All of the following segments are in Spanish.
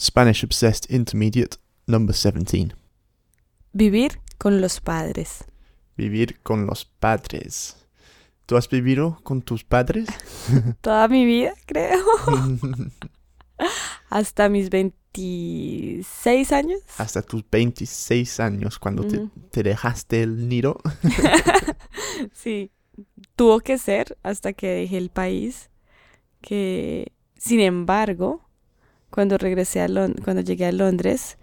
Spanish Obsessed Intermediate Number 17. Vivir con los padres. Vivir con los padres. ¿Tú has vivido con tus padres? Toda mi vida, creo. Hasta mis 26 años. Hasta tus 26 años, cuando te, te dejaste el nido. Sí, tuvo que ser hasta que dejé el país. Que, sin embargo, cuando regresé a Lon- cuando llegué a Londres,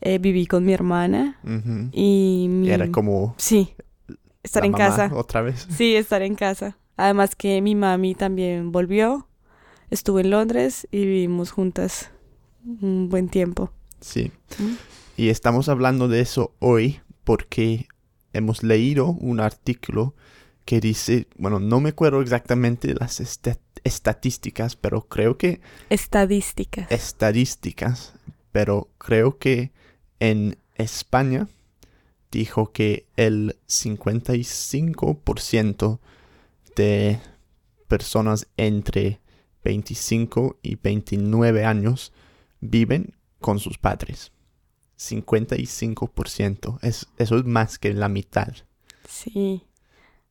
eh, viví con mi hermana Ujú. y mi... Era como Sí, estar en mamá casa. otra vez. Sí, estar en casa. Además que mi mami también volvió, estuvo en Londres y vivimos juntas un buen tiempo. Sí. Mm. Y estamos hablando de eso hoy porque hemos leído un artículo que dice, bueno, no me acuerdo exactamente las esta- estadísticas, pero creo que Estadísticas. estadísticas, pero creo que en España dijo que el 55% de personas entre 25 y 29 años viven con sus padres. 55%. Es, eso es más que la mitad. Sí.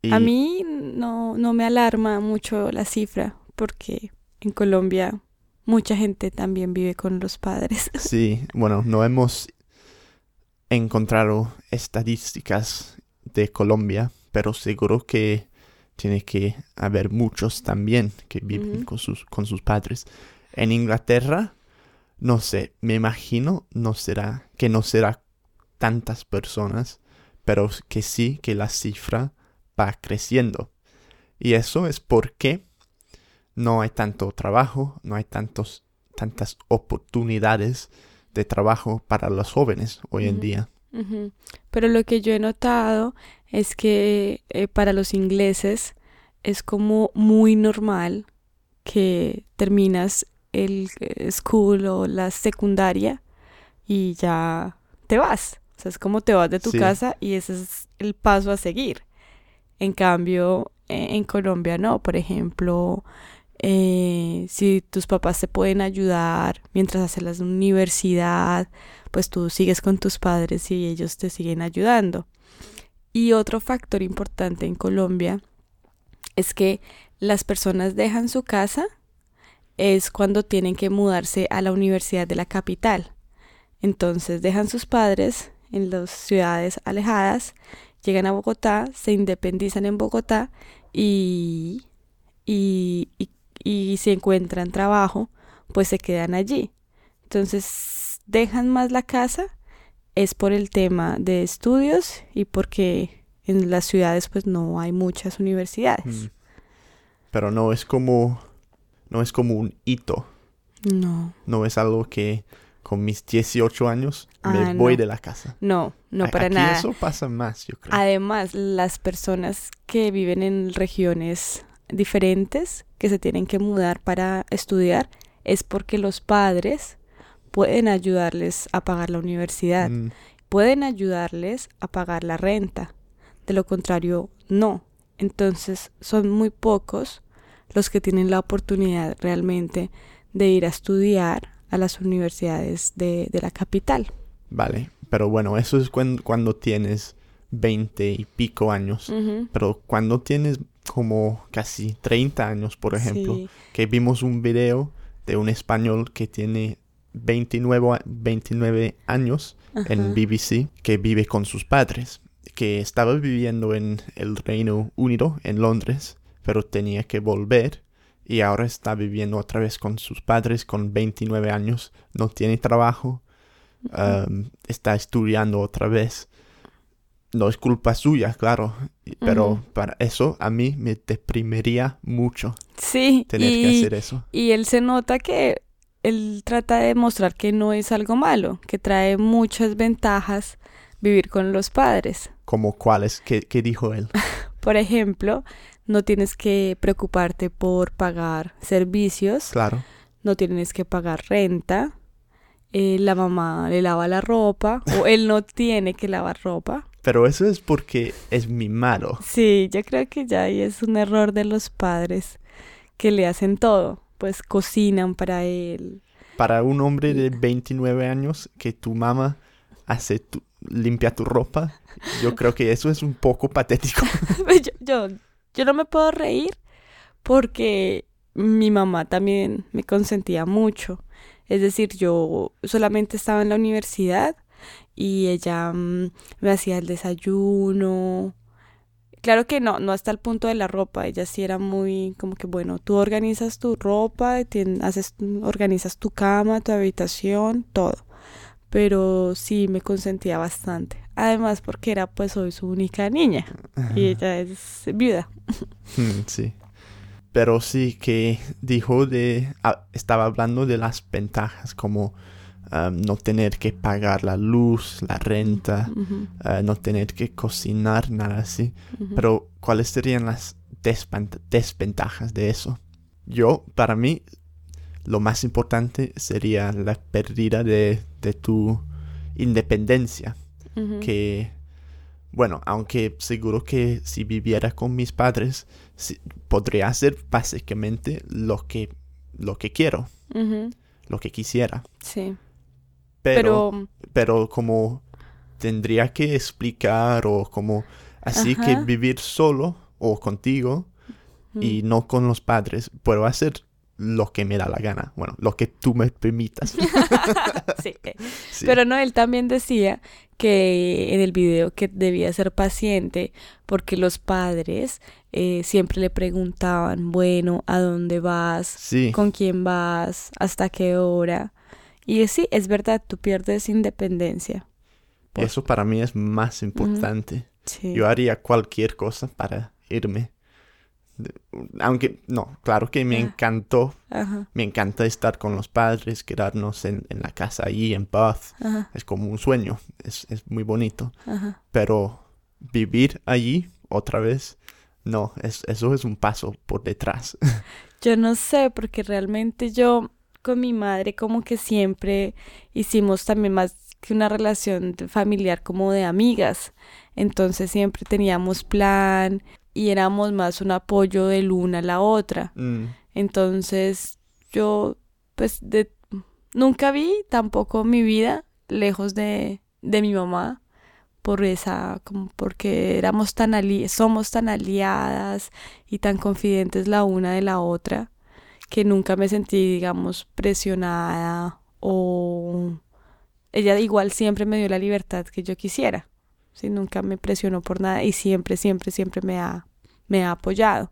Y- A mí no, no me alarma mucho la cifra porque en Colombia mucha gente también vive con los padres. Sí, bueno, no hemos encontrado estadísticas de Colombia, pero seguro que tiene que haber muchos también que viven con, sus, con sus padres. En Inglaterra, no sé, me imagino no será, que no será tantas personas, pero que sí que la cifra va creciendo. Y eso es porque no hay tanto trabajo, no hay tantos, tantas oportunidades de trabajo para los jóvenes hoy en día. Pero lo que yo he notado es que eh, para los ingleses es como muy normal que terminas el eh, school o la secundaria y ya te vas. O sea, es como te vas de tu Sí. casa y ese es el paso a seguir. En cambio, eh, en Colombia no. Por ejemplo, eh, si tus papás te pueden ayudar mientras haces la universidad, pues tú sigues con tus padres y ellos te siguen ayudando. Y otro factor importante en Colombia es que las personas dejan su casa es cuando tienen que mudarse a la universidad de la capital. Entonces dejan sus padres en las ciudades alejadas, llegan a Bogotá, se independizan en Bogotá y, y, y, y si encuentran trabajo, pues se quedan allí. Entonces dejan más la casa es por el tema de estudios y porque en las ciudades pues no hay muchas universidades. Mm. Pero no es como no es como un hito, No, no es algo que con mis 18 años me Ah, voy no. de la casa. no, no para Aquí nada. eso pasa más, yo creo. Además, las personas que viven en regiones diferentes, que se tienen que mudar para estudiar, es porque los padres pueden ayudarles a pagar la universidad, Mm, pueden ayudarles a pagar la renta. De lo contrario, no. Entonces, son muy pocos los que tienen la oportunidad realmente de ir a estudiar a las universidades de, de la capital. vale, pero bueno, eso es cuando, cuando tienes 20 y pico años. Pero cuando tienes como casi 30 años, por ejemplo, Sí. que vimos un video de un español que tiene 29, a- 29 años en. BBC, que vive con sus padres, que estaba viviendo en el Reino Unido, en Londres, pero tenía que volver y ahora está viviendo otra vez con sus padres con 29 años, no tiene trabajo, um, está estudiando otra vez. No es culpa suya, claro, pero para eso a mí me deprimiría mucho Sí, tener y, que hacer eso. y él se nota que él trata de demostrar que no es algo malo, que trae muchas ventajas vivir con los padres. Como cuáles, ¿qué, qué dijo él? Por ejemplo, no tienes que preocuparte por pagar servicios, Claro. no tienes que pagar renta, eh, la mamá le lava la ropa o él no tiene que lavar ropa. Pero eso es porque es mimado. Sí, yo creo que ya ahí es un error de los padres que le hacen todo, pues cocinan para él, para un hombre de 29 años que tu mamá hace tu, limpia tu ropa, yo creo que eso es un poco patético. yo, yo, yo no me puedo reír porque mi mamá también me consentía mucho. Es decir, yo solamente estaba en la universidad y ella mm, me hacía el desayuno. Claro que no, no hasta el punto de la ropa. Ella sí era muy como que, bueno, tú organizas tu ropa, haces, organizas tu cama, tu habitación, todo. Pero sí me consentía bastante. Además porque era pues hoy su única niña y ella es viuda. Mm, sí pero sí que dijo de, ah, estaba hablando de las ventajas como um, no tener que pagar la luz, la renta, uh, no tener que cocinar, nada así. Pero ¿cuáles serían las desventajas de eso? Yo, para mí, lo más importante sería la pérdida de, de tu independencia, que bueno, aunque seguro que si viviera con mis padres, podría hacer básicamente lo que, lo que quiero, lo que quisiera. Sí. Pero, pero, como tendría que explicar o como así que vivir solo o contigo y no con los padres, puedo hacer lo que me da la gana, bueno, lo que tú me permitas. sí. Pero no, él también decía que en el video que debía ser paciente porque los padres eh, siempre le preguntaban, bueno, ¿a dónde vas? ¿Con quién vas? ¿Hasta qué hora? Y sí, es verdad, tú pierdes independencia. Eso para mí es más importante. Yo haría cualquier cosa para irme aunque no, claro que me encantó, me encanta estar con los padres, quedarnos en, la casa allí en paz, es como un sueño, es, muy bonito, pero vivir allí otra vez, no, es, eso es un paso por detrás. Yo no sé, porque realmente yo con mi madre como que siempre hicimos también más que una relación familiar como de amigas, entonces siempre teníamos plan, y éramos más un apoyo de una a la otra. Mm. Entonces yo pues de, nunca vi tampoco mi vida lejos de, de mi mamá por esa como porque éramos tan ali somos tan aliadas y tan confidentes la una de la otra que nunca me sentí digamos presionada o ella igual siempre me dio la libertad que yo quisiera ¿sí? Nunca me presionó por nada y siempre, siempre, siempre me ha, me ha apoyado.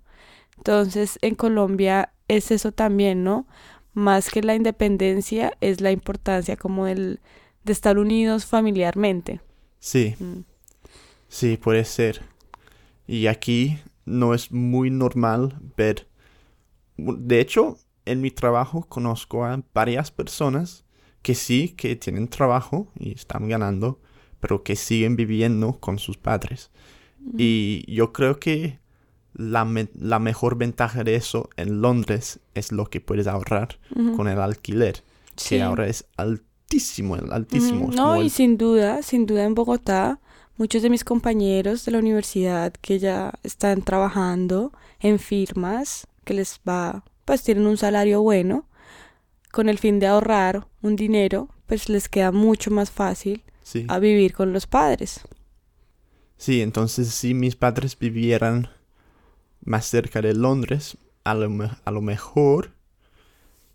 Entonces, en Colombia es eso también, ¿no? Más que la independencia, es la importancia como el de estar unidos familiarmente. Sí. Mm. Sí, puede ser. Y aquí no es muy normal ver. De hecho, en mi trabajo conozco a varias personas que sí, que tienen trabajo y están ganando, pero que siguen viviendo con sus padres. Y yo creo que la, la, mejor ventaja de eso en Londres es lo que puedes ahorrar con el alquiler, que ahora es altísimo, altísimo. No, y sin duda, sin duda en Bogotá, muchos de mis compañeros de la universidad que ya están trabajando en firmas, que les va, pues tienen un salario bueno, con el fin de ahorrar un dinero, pues les queda mucho más fácil a vivir con los padres. Sí, entonces si mis padres vivieran más cerca de Londres, a lo, a lo mejor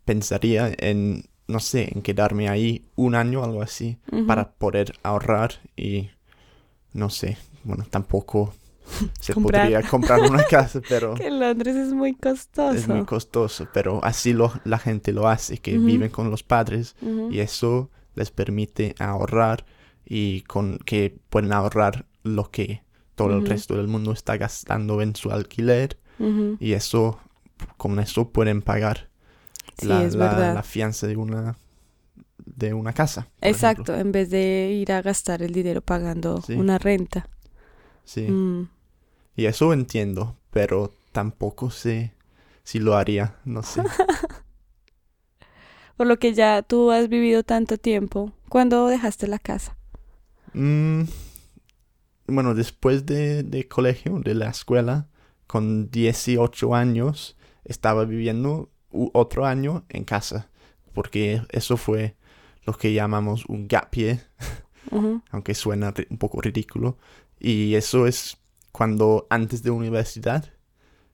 pensaría en, no sé, en quedarme ahí un año o algo así para poder ahorrar y, no sé, bueno, tampoco se podría comprar una casa, pero... que Londres es muy costoso. Es muy costoso, pero así lo, la gente lo hace, que viven con los padres y eso les permite ahorrar y con que pueden ahorrar lo que todo el resto del mundo está gastando en su alquiler y eso con eso pueden pagar la, fianza de una de una casa. Exacto, en vez de ir a gastar el dinero pagando una renta. Sí. Mm. Y eso entiendo, pero tampoco sé si lo haría, no sé. Por lo que ya tú has vivido tanto tiempo, ¿cuándo dejaste la casa? Mm, bueno, después de, colegio, de la escuela, con 18 años, estaba viviendo otro año en casa porque eso fue lo que llamamos un gap year, aunque suena un poco ridículo. Y eso es cuando antes de universidad,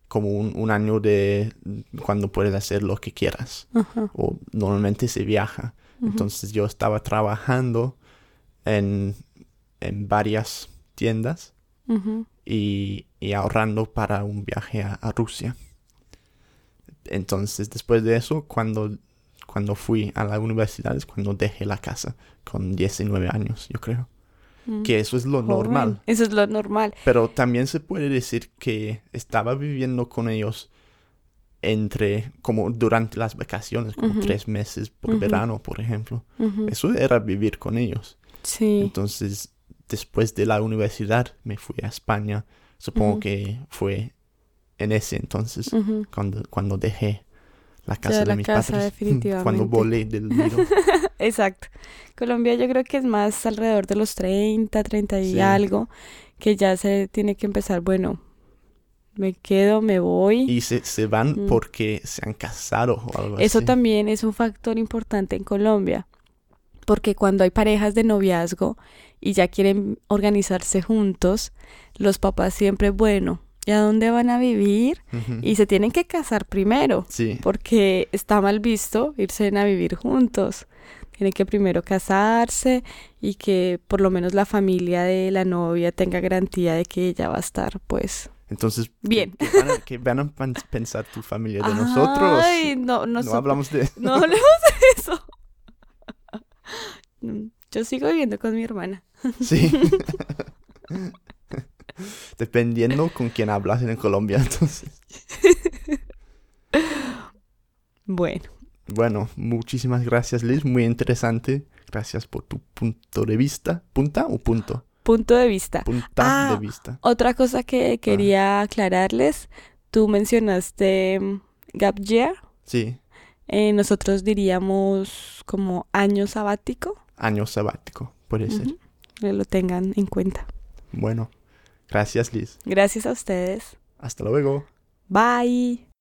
como un, un año de cuando puedes hacer lo que quieras. O normalmente se viaja. Entonces yo estaba trabajando en, en varias tiendas y, y ahorrando para un viaje a, a Rusia. Entonces, después de eso, cuando, cuando fui a la universidad es cuando dejé la casa, con 19 años, yo creo. ujú. Que eso es lo Joven. normal. Eso es lo normal. Pero también se puede decir que estaba viviendo con ellos entre, como durante las vacaciones, como tres meses por verano, por ejemplo. Eso era vivir con ellos. Sí. Entonces, después de la universidad, me fui a España. Supongo Ujú. que fue en ese entonces Ujú. cuando, cuando dejé la casa de la mis casa, padres. definitivamente. Cuando volé del nido. Exacto. Colombia yo creo que es más alrededor de los 30, 30 y Sí. algo, que ya se tiene que empezar, bueno, me quedo, me voy. y se, se van Mm. porque se han casado o algo Eso así. también es un factor importante en Colombia, porque cuando hay parejas de noviazgo y ya quieren organizarse juntos, los papás siempre, bueno, ¿y a dónde van a vivir? Y se tienen que casar primero, Sí, porque está mal visto irse a vivir juntos. Tienen que primero casarse y que por lo menos la familia de la novia tenga garantía de que ella va a estar, pues, entonces, ¿qué- Bien. ¿qué, van a, qué van a pensar tu familia de nosotros? Ay, no, no nosotros- hablamos de... No hablemos de eso. Mm, Yo sigo viviendo con mi hermana. Sí. Dependiendo con quién hablas en Colombia, entonces. Bueno, Bueno, muchísimas gracias Liz, muy interesante. Gracias por tu punto de vista. ¿Punta o punto? punto de vista. Punta Ah. de vista. Otra cosa que quería aclararles, tú mencionaste mm, gap year, Sí, eh, nosotros diríamos como año sabático, año sabático, puede ser. Que lo tengan en cuenta. Bueno, gracias Liz. Gracias a ustedes. Hasta luego. Bye.